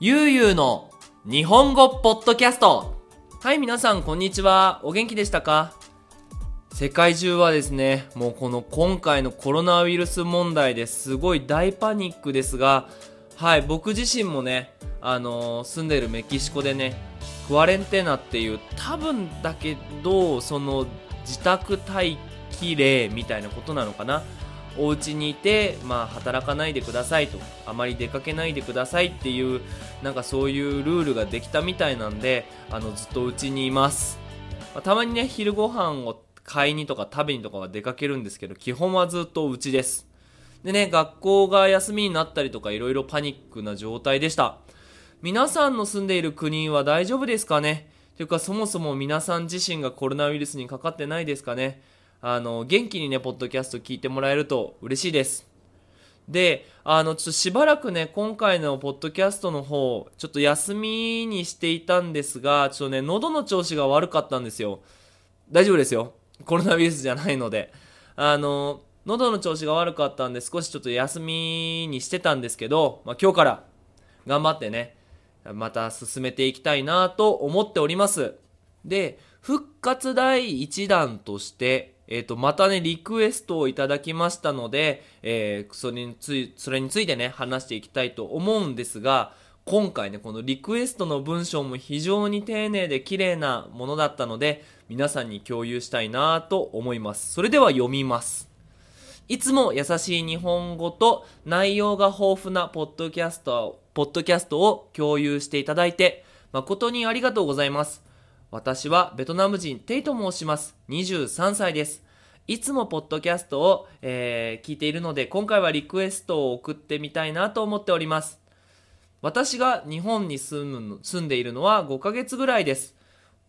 ゆうゆうの日本語ポッドキャスト。はい、皆さん、こんにちは。お元気でしたか？世界中はですね、もうこの今回のコロナウイルス問題ですごい大パニックですが、はい、僕自身もね、あのー、住んでるメキシコでね、クアレンテーナっていう多分だけど、その自宅待機令みたいなことなのかな？お家にいて、まあ、働かないでくださいとあまり出かけないでくださいっていうなんかそういうルールができたみたいなんであのずっとうちにいます、まあ、たまにね昼ご飯を買いにとか食べにとかは出かけるんですけど基本はずっとうちです。でね学校が休みになったりとかいろいろパニックな状態でした。皆さんの住んでいる国は大丈夫ですかね？というかそもそも皆さん自身がコロナウイルスにかかってないですかね？あの、元気にね、ポッドキャスト聞いてもらえると嬉しいです。で、あの、ちょっとしばらくね、今回のポッドキャストの方、ちょっと休みにしていたんですが、ちょっとね、喉の調子が悪かったんですよ。大丈夫ですよ。コロナウイルスじゃないので。あの、喉の調子が悪かったんで、少しちょっと休みにしてたんですけど、まあ、今日から頑張ってね、また進めていきたいなと思っております。で、復活第1弾として、えっ、ー、と、またね、リクエストをいただきましたので、えー、それについ、それについてね、話していきたいと思うんですが、今回ね、このリクエストの文章も非常に丁寧で綺麗なものだったので、皆さんに共有したいなと思います。それでは読みます。いつも優しい日本語と内容が豊富なポッドキャスト、ポッドキャストを共有していただいて、誠にありがとうございます。私はベトナム人テイと申します。23歳です。いつもポッドキャストを、えー、聞いているので、今回はリクエストを送ってみたいなと思っております。私が日本に住む住んでいるのは5ヶ月ぐらいです。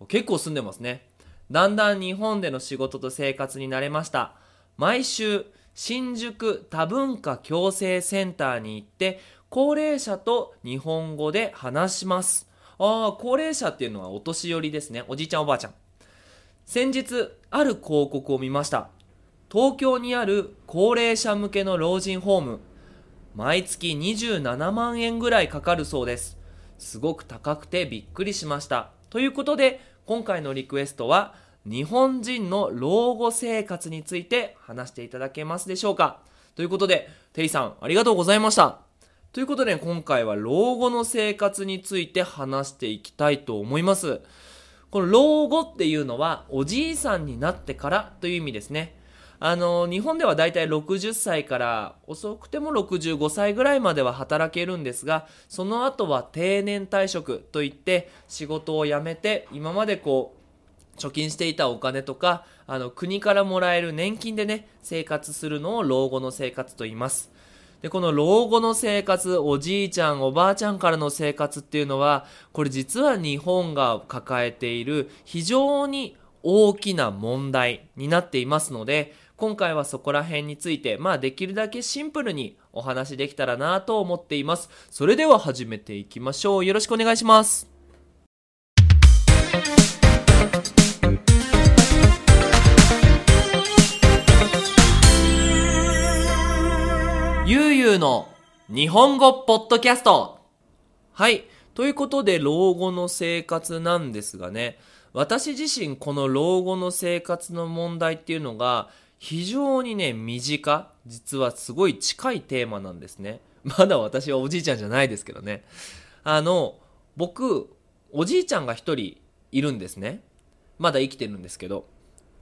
結構住んでますね。だんだん日本での仕事と生活に慣れました。毎週、新宿多文化共生センターに行って、高齢者と日本語で話します。ああ、高齢者っていうのはお年寄りですね。おじいちゃんおばあちゃん。先日、ある広告を見ました。東京にある高齢者向けの老人ホーム。毎月27万円ぐらいかかるそうです。すごく高くてびっくりしました。ということで、今回のリクエストは、日本人の老後生活について話していただけますでしょうかということで、テイさん、ありがとうございました。ということで、今回は老後の生活について話していきたいと思います。この老後っていうのは、おじいさんになってからという意味ですね。あの、日本ではだいたい60歳から遅くても65歳ぐらいまでは働けるんですが、その後は定年退職といって仕事を辞めて今までこう、貯金していたお金とか、あの、国からもらえる年金でね、生活するのを老後の生活と言います。で、この老後の生活、おじいちゃん、おばあちゃんからの生活っていうのは、これ実は日本が抱えている非常に大きな問題になっていますので、今回はそこら辺について、まあできるだけシンプルにお話できたらなと思っています。それでは始めていきましょう。よろしくお願いします。ゆうゆうの日本語ポッドキャスト。はい。ということで、老後の生活なんですがね、私自身この老後の生活の問題っていうのが非常にね、身近、実はすごい近いテーマなんですね。まだ私はおじいちゃんじゃないですけどね。あの、僕、おじいちゃんが一人いるんですね。まだ生きてるんですけど。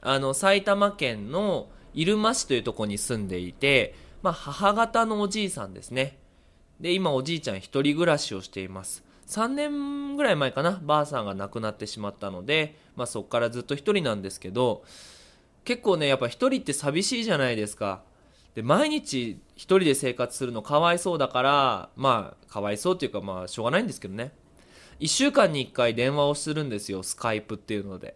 あの、埼玉県の入間市というとこに住んでいて、まあ、母方のおじいさんですね。で、今おじいちゃん一人暮らしをしています。3年ぐらい前かな、ばあさんが亡くなってしまったので、まあそこからずっと一人なんですけど、結構ね、やっぱ一人って寂しいじゃないですか。で、毎日一人で生活するのかわいそうだから、まあ、かわいそうっていうかまあ、しょうがないんですけどね。1週間に1回電話をするんですよ、スカイプっていうので。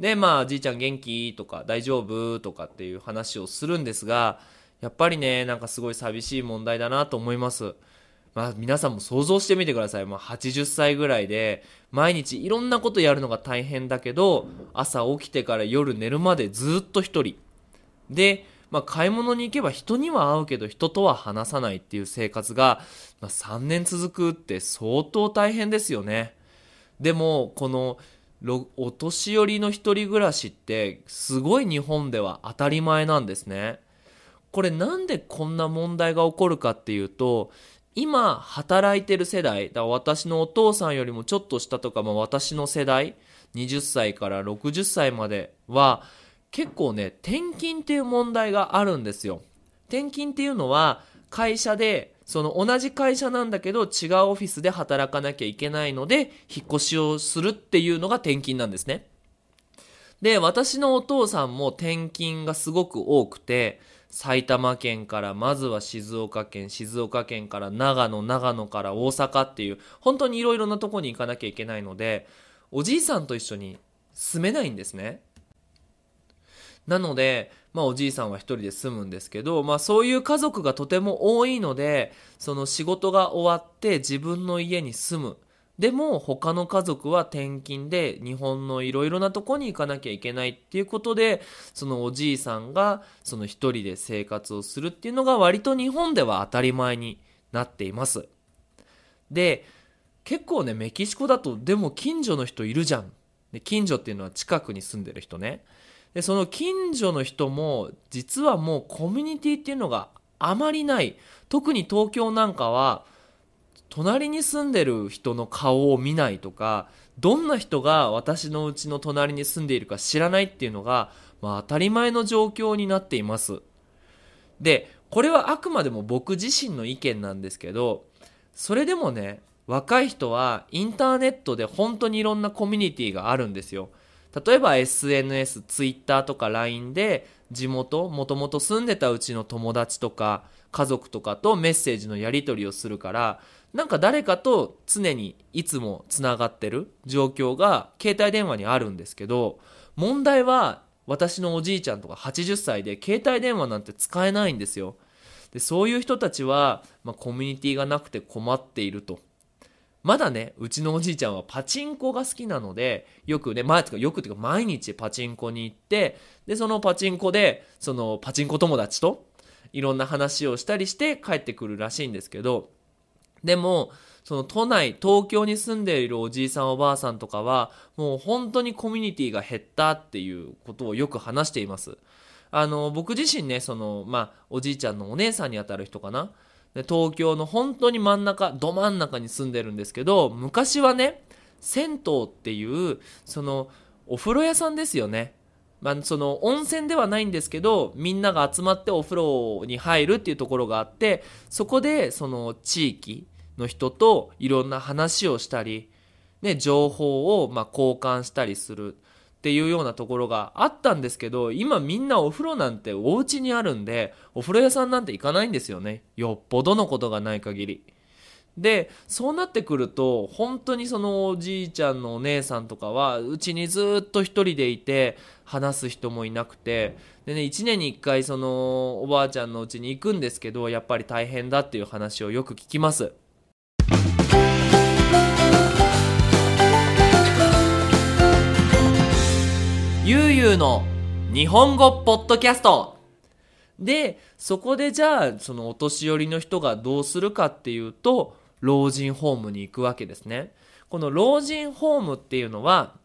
で、まあ、じいちゃん元気とか、大丈夫とかっていう話をするんですが、やっぱりね、なんかすごい寂しい問題だなと思います。まあ皆さんも想像してみてください。まあ80歳ぐらいで、毎日いろんなことやるのが大変だけど、朝起きてから夜寝るまでずっと一人。で、まあ、買い物に行けば人には会うけど人とは話さないっていう生活が、まあ、3年続くって相当大変ですよね。でも、この、お年寄りの一人暮らしってすごい日本では当たり前なんですね。これなんでこんな問題が起こるかっていうと今働いてる世代だから私のお父さんよりもちょっと下とか、まあ、私の世代20歳から60歳までは結構ね転勤っていう問題があるんですよ。転勤っていうのは会社でその同じ会社なんだけど違うオフィスで働かなきゃいけないので引っ越しをするっていうのが転勤なんですね。で私のお父さんも転勤がすごく多くて埼玉県からまずは静岡県静岡県から長野長野から大阪っていう本当にいろいろなとこに行かなきゃいけないのでおじいさんと一緒に住めないんですね。なので、まあ、おじいさんは一人で住むんですけど、まあ、そういう家族がとても多いのでその仕事が終わって自分の家に住む。でも他の家族は転勤で日本のいろいろなとこに行かなきゃいけないっていうことでそのおじいさんがその一人で生活をするっていうのが割と日本では当たり前になっています。で結構ねメキシコだとでも近所の人いるじゃん。で近所っていうのは近くに住んでる人ね。でその近所の人も実はもうコミュニティっていうのがあまりない。特に東京なんかは隣に住んでる人の顔を見ないとかどんな人が私のうちの隣に住んでいるか知らないっていうのが、まあ、当たり前の状況になっています。でこれはあくまでも僕自身の意見なんですけどそれでもね若い人はインターネットで本当にいろんなコミュニティがあるんですよ。例えば SNS、Twitter とか LINE で地元、もともと住んでたうちの友達とか家族とかとメッセージのやり取りをするからなんか誰かと常にいつもつながってる状況が携帯電話にあるんですけど問題は私のおじいちゃんとか80歳で携帯電話なんて使えないんですよ。でそういう人たちは、まあ、コミュニティがなくて困っていると。まだねうちのおじいちゃんはパチンコが好きなのでよくね前とかよくっていうか毎日パチンコに行ってでそのパチンコでそのパチンコ友達といろんな話をしたりして帰ってくるらしいんですけどでも、その都内、東京に住んでいるおじいさんおばあさんとかは、もう本当にコミュニティが減ったっていうことをよく話しています。あの、僕自身ね、その、まあ、おじいちゃんのお姉さんにあたる人かな。で東京の本当に真ん中、ど真ん中に住んでるんですけど、昔はね、銭湯っていう、その、お風呂屋さんですよね。まあ、その温泉ではないんですけどみんなが集まってお風呂に入るっていうところがあってそこでその地域の人といろんな話をしたり、ね、情報をま交換したりするっていうようなところがあったんですけど今みんなお風呂なんてお家にあるんでお風呂屋さんなんて行かないんですよねよっぽどのことがない限り。でそうなってくると本当にそのおじいちゃんのお姉さんとかはうちにずっと一人でいて話す人もいなくて。でね1年に1回そのおばあちゃんのうちに行くんですけどやっぱり大変だっていう話をよく聞きます。ゆうゆうの日本語ポッドキャスト。でそこでじゃあそのお年寄りの人がどうするかっていうと老人ホームに行くわけですね。この老人ホームっていうのは、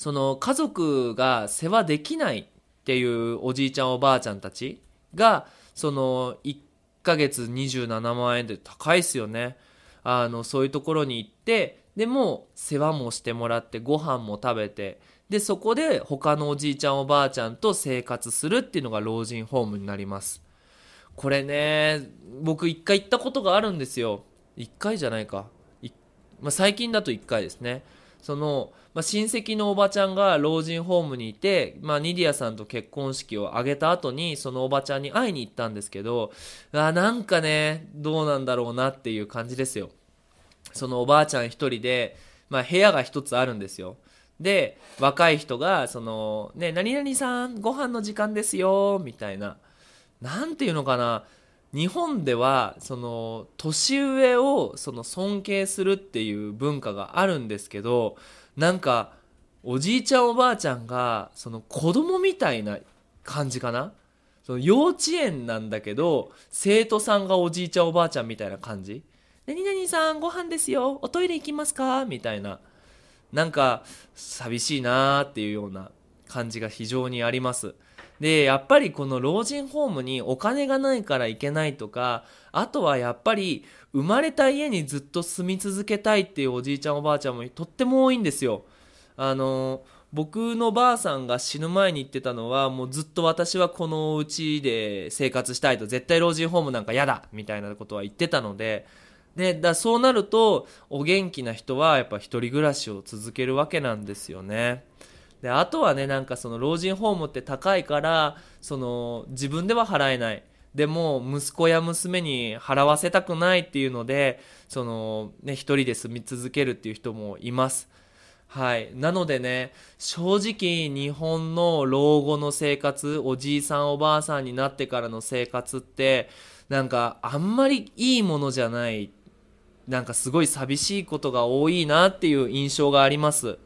その家族が世話できないっていうおじいちゃんおばあちゃんたちが、その1ヶ月27万円で高いっすよね。あの、そういうところに行って、でも世話もしてもらってご飯も食べて、で、そこで他のおじいちゃんおばあちゃんと生活するっていうのが老人ホームになります。これね、僕一回行ったことがあるんですよ。1回じゃないか、まあ、最近だと1回ですねその、まあ、親戚のおばちゃんが老人ホームにいて、まあ、ニディアさんと結婚式を挙げた後にそのおばちゃんに会いに行ったんですけどあなんかねどうなんだろうなっていう感じですよ。そのおばあちゃん一人で、まあ、部屋が一つあるんですよ。で若い人がそのね何々さんご飯の時間ですよみたいな。なんていうのかな。日本ではその年上をその尊敬するっていう文化があるんですけどなんかおじいちゃんおばあちゃんがその子供みたいな感じかな？その幼稚園なんだけど生徒さんがおじいちゃんおばあちゃんみたいな感じ？何々さんご飯ですよ。おトイレ行きますか？みたいな。なんか寂しいなーっていうような感じが非常にあります。でやっぱりこの老人ホームにお金がないから行けないとかあとはやっぱり生まれた家にずっと住み続けたいっていうおじいちゃんおばあちゃんもとっても多いんですよ。あの僕のばあさんが死ぬ前に言ってたのはもうずっと私はこのうちで生活したいと。絶対老人ホームなんか嫌だ。みたいなことは言ってたので。でだそうなるとお元気な人はやっぱ一人暮らしを続けるわけなんですよね。であとはねなんかその老人ホームって高いからその自分では払えないでも息子や娘に払わせたくないっていうのでそのね一人で住み続けるっていう人もいますはい。なのでね、正直日本の老後の生活、おじいさんおばあさんになってからの生活って、なんかあんまりいいものじゃない。なんかすごい寂しいことが多いなっていう印象があります。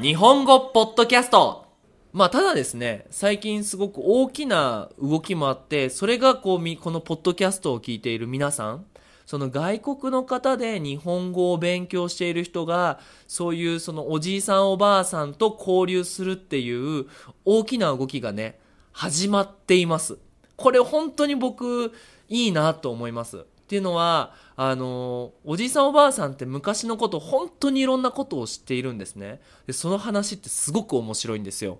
日本語ポッドキャストまあ、ただですね、最近すごく大きな動きもあって、それがこう、このポッドキャストを聞いている皆さん、その外国の方で日本語を勉強している人が、そういうそのおじいさんおばあさんと交流するっていう大きな動きがね、始まっています。これ本当に僕、いいなと思います。っていうのは、あの、おじいさんおばあさんって昔のこと本当にいろんなことを知っているんですね。で、その話ってすごく面白いんですよ。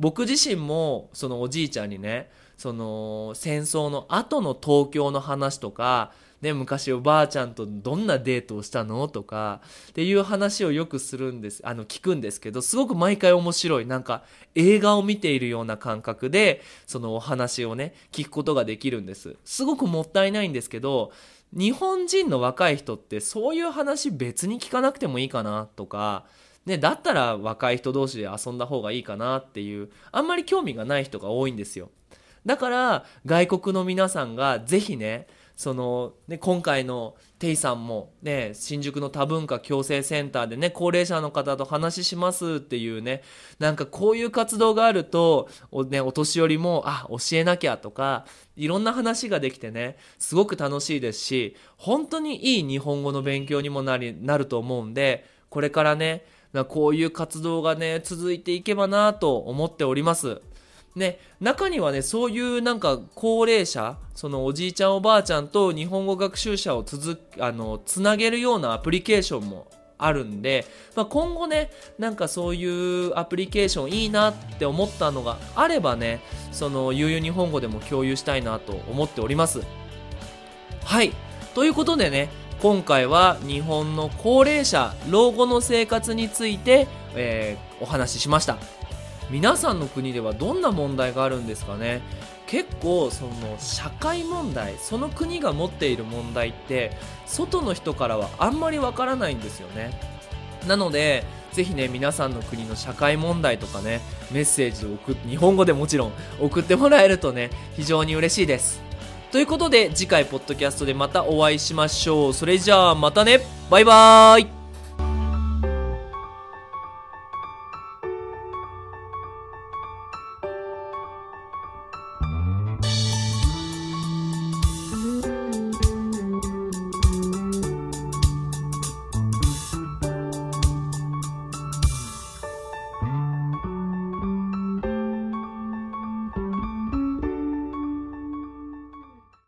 僕自身もそのおじいちゃんにねその戦争の後の東京の話とかね、昔おばあちゃんとどんなデートをしたの？とかっていう話をよくするんです。あの聞くんですけどすごく毎回面白い。なんか映画を見ているような感覚でそのお話をね聞くことができるんです。すごくもったいないんですけど日本人の若い人ってそういう話別に聞かなくてもいいかなとかね、だったら若い人同士で遊んだ方がいいかなっていう、あんまり興味がない人が多いんですよ。だから、外国の皆さんがぜひね、その、ね、今回のテイさんもね、新宿の多文化共生センターでね、高齢者の方と話しますっていうね、なんかこういう活動があると、お,、ね、お年寄りも、あ、教えなきゃとか、いろんな話ができてね、すごく楽しいですし、本当にいい日本語の勉強にもなり、なると思うんで、これからね、こういう活動がね、続いていけばなと思っております。ね、中にはね、そういうなんか高齢者、そのおじいちゃんおばあちゃんと日本語学習者を続あの、つなげるようなアプリケーションもあるんで、まあ、今後ね、なんかそういうアプリケーションいいなって思ったのがあればね、その、ゆうゆう日本語でも共有したいなと思っております。はい。ということでね、今回は日本の高齢者老後の生活について、えー、お話ししました皆さんの国ではどんな問題があるんですかね？結構その社会問題その国が持っている問題って外の人からはあんまりわからないんですよね。なのでぜひね皆さんの国の社会問題とかねメッセージを送って日本語でもちろん送ってもらえるとね非常に嬉しいです。ということで次回ポッドキャストでまたお会いしましょう。それじゃあまたね。バイバーイ。